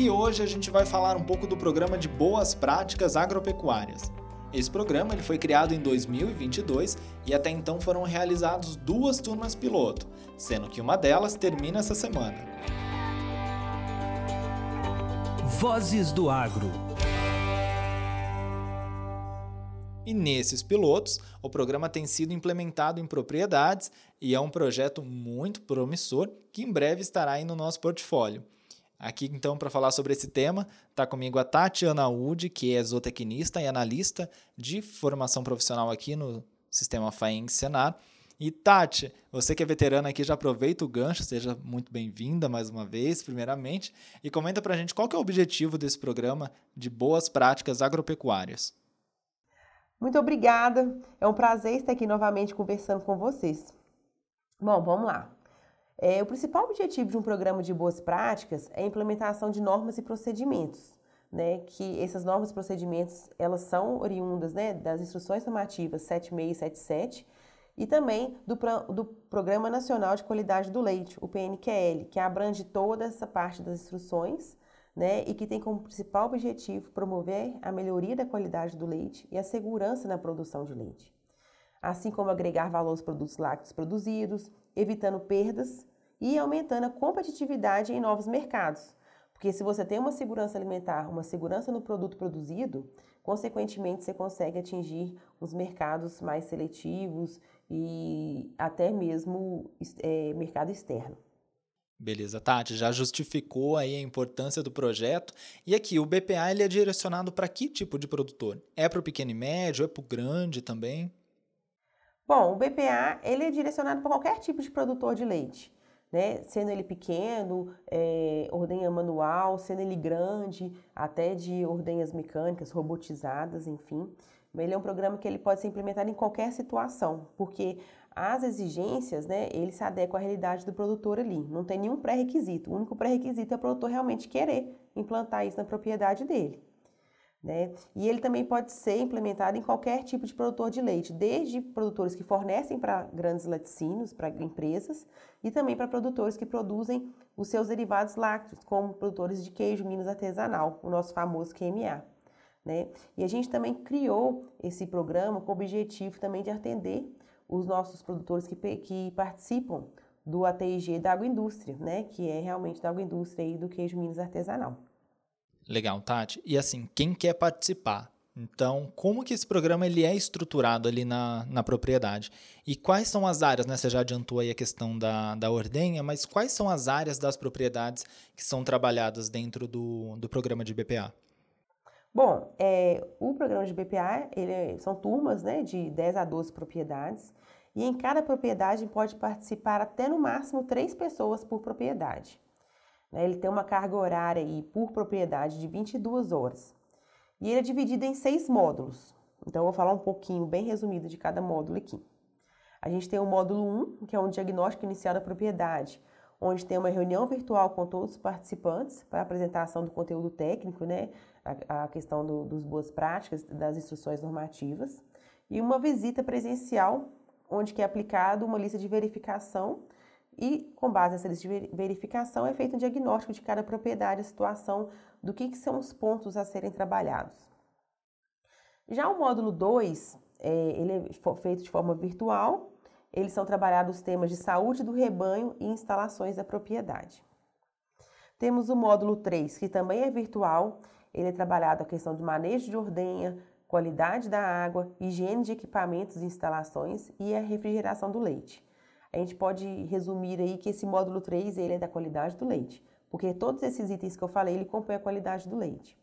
E hoje a gente vai falar um pouco do programa de boas práticas agropecuárias. Esse programa ele foi criado em 2022 e até então foram realizados duas turmas piloto, sendo que uma delas termina essa semana. Vozes do Agro. E nesses pilotos, o programa tem sido implementado em propriedades e é um projeto muito promissor que em breve estará aí no nosso portfólio. Aqui, então, para falar sobre esse tema, está comigo a Tatiana Wood, que é zootecnista e analista de formação profissional aqui no Sistema FAENG Senar. E Tati, você que é veterana aqui, já aproveita o gancho, seja muito bem-vinda mais uma vez, primeiramente, e comenta para a gente qual que é o objetivo desse programa de boas práticas agropecuárias. Muito obrigada, é um prazer estar aqui novamente conversando com vocês. Bom, vamos lá. É, o principal objetivo de um programa de boas práticas é a implementação de normas e procedimentos, né, que essas normas e procedimentos elas são oriundas né, das instruções normativas 76 e 77 e também do, do Programa Nacional de Qualidade do Leite, o PNQL, que abrange toda essa parte das instruções né, e que tem como principal objetivo promover a melhoria da qualidade do leite e a segurança na produção de leite, assim como agregar valor aos produtos lácteos produzidos, evitando perdas e aumentando a competitividade em novos mercados. Porque se você tem uma segurança alimentar, uma segurança no produto produzido, consequentemente você consegue atingir os mercados mais seletivos e até mesmo é, mercado externo. Beleza, Tati, já justificou aí a importância do projeto. E aqui, o BPA ele é direcionado para que tipo de produtor? É para o pequeno e médio? É para o grande também? Bom, o BPA ele é direcionado para qualquer tipo de produtor de leite né? Sendo ele pequeno, é, ordenha manual, sendo ele grande, até de ordenhas mecânicas, robotizadas, enfim. Ele é um programa que ele pode ser implementado em qualquer situação, porque as exigências, né, ele se adequa à realidade do produtor ali. Não tem nenhum pré-requisito. O único pré-requisito é o produtor realmente querer implantar isso na propriedade dele. Né? E ele também pode ser implementado em qualquer tipo de produtor de leite, desde produtores que fornecem para grandes laticínios, para empresas, e também para produtores que produzem os seus derivados lácteos, como produtores de queijo Minas artesanal, o nosso famoso QMA. Né? E a gente também criou esse programa com o objetivo também de atender os nossos produtores que, que participam do ATIG da agroindústria, né? que é realmente da agroindústria e do queijo Minas artesanal. Legal, Tati. E assim, quem quer participar? Então, como que esse programa ele é estruturado ali na, na propriedade? E quais são as áreas, né? Você já adiantou aí a questão da, da ordenha, mas quais são as áreas das propriedades que são trabalhadas dentro do, do programa de BPA? Bom, é, o programa de BPA ele é, são turmas né, de 10 a 12 propriedades e em cada propriedade pode participar até no máximo três pessoas por propriedade. Né? Ele tem uma carga horária aí por propriedade de 22 horas. E ele é dividido em seis módulos. Então, eu vou falar um pouquinho, bem resumido, de cada módulo aqui. A gente tem o módulo 1, que é um diagnóstico inicial da propriedade, onde tem uma reunião virtual com todos os participantes para apresentação do conteúdo técnico, né? A, a questão do, dos boas práticas, das instruções normativas. E uma visita presencial, onde é aplicado uma lista de verificação e, com base nessa lista de verificação, é feito um diagnóstico de cada propriedade, a situação do que, que são os pontos a serem trabalhados. Já o módulo 2, é, ele é feito de forma virtual, eles são trabalhados os temas de saúde do rebanho e instalações da propriedade. Temos o módulo 3, que também é virtual, ele é trabalhado a questão de manejo de ordenha, qualidade da água, higiene de equipamentos e instalações e a refrigeração do leite a gente pode resumir aí que esse módulo 3 ele é da qualidade do leite, porque todos esses itens que eu falei, ele compõe a qualidade do leite.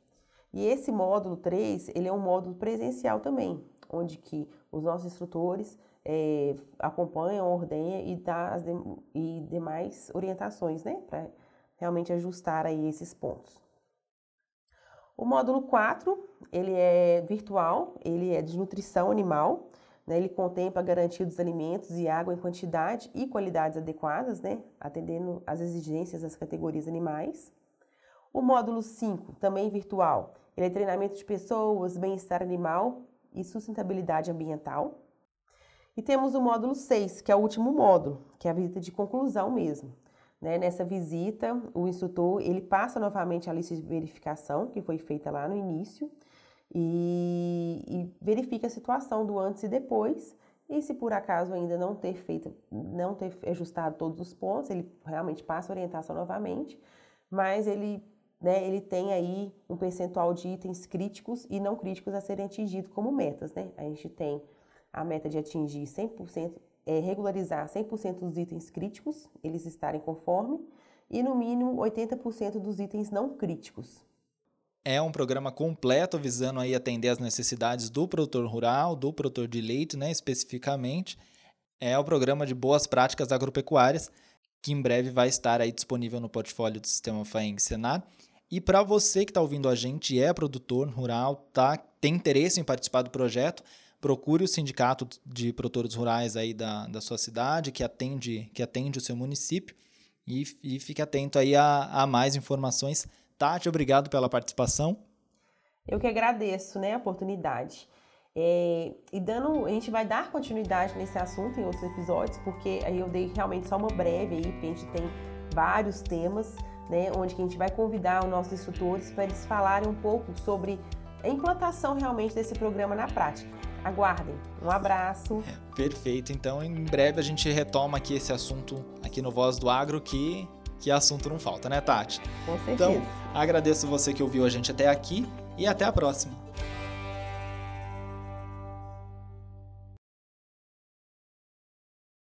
E esse módulo 3, ele é um módulo presencial também, onde que os nossos instrutores é, acompanham, ordenham e dá as de, e demais orientações, né, para realmente ajustar aí esses pontos. O módulo 4, ele é virtual, ele é de nutrição animal, né, ele contempla a garantia dos alimentos e água em quantidade e qualidades adequadas, né, atendendo às exigências das categorias animais. O módulo 5, também virtual, ele é treinamento de pessoas, bem-estar animal e sustentabilidade ambiental. E temos o módulo 6, que é o último módulo, que é a visita de conclusão mesmo. Né? Nessa visita, o instrutor ele passa novamente a lista de verificação que foi feita lá no início e, e verifica a situação do antes e depois. E se por acaso ainda não ter feito, não ter ajustado todos os pontos, ele realmente passa a orientação novamente, mas ele, né, ele tem aí um percentual de itens críticos e não críticos a serem atingidos como metas, né? A gente tem a meta de atingir 100%, é, regularizar 100% dos itens críticos, eles estarem conforme, e no mínimo 80% dos itens não críticos. É um programa completo visando aí atender as necessidades do produtor rural, do produtor de leite, né, especificamente. É o programa de boas práticas agropecuárias, que em breve vai estar aí disponível no portfólio do Sistema FAENG Senar. E para você que está ouvindo a gente é produtor rural, tá, tem interesse em participar do projeto, procure o sindicato de produtores rurais aí da, da sua cidade, que atende, que atende o seu município, e, e fique atento aí a, a mais informações. Tati, obrigado pela participação. Eu que agradeço né, a oportunidade. É, e dando, a gente vai dar continuidade nesse assunto em outros episódios, porque aí eu dei realmente só uma breve aí, porque a gente tem vários temas, né, onde a gente vai convidar os nossos instrutores para eles falarem um pouco sobre a implantação realmente desse programa na prática. Aguardem. Um abraço. É, perfeito. Então, em breve a gente retoma aqui esse assunto aqui no Voz do Agro, que, que assunto não falta, né, Tati? Com certeza. Então, agradeço você que ouviu a gente até aqui e até a próxima.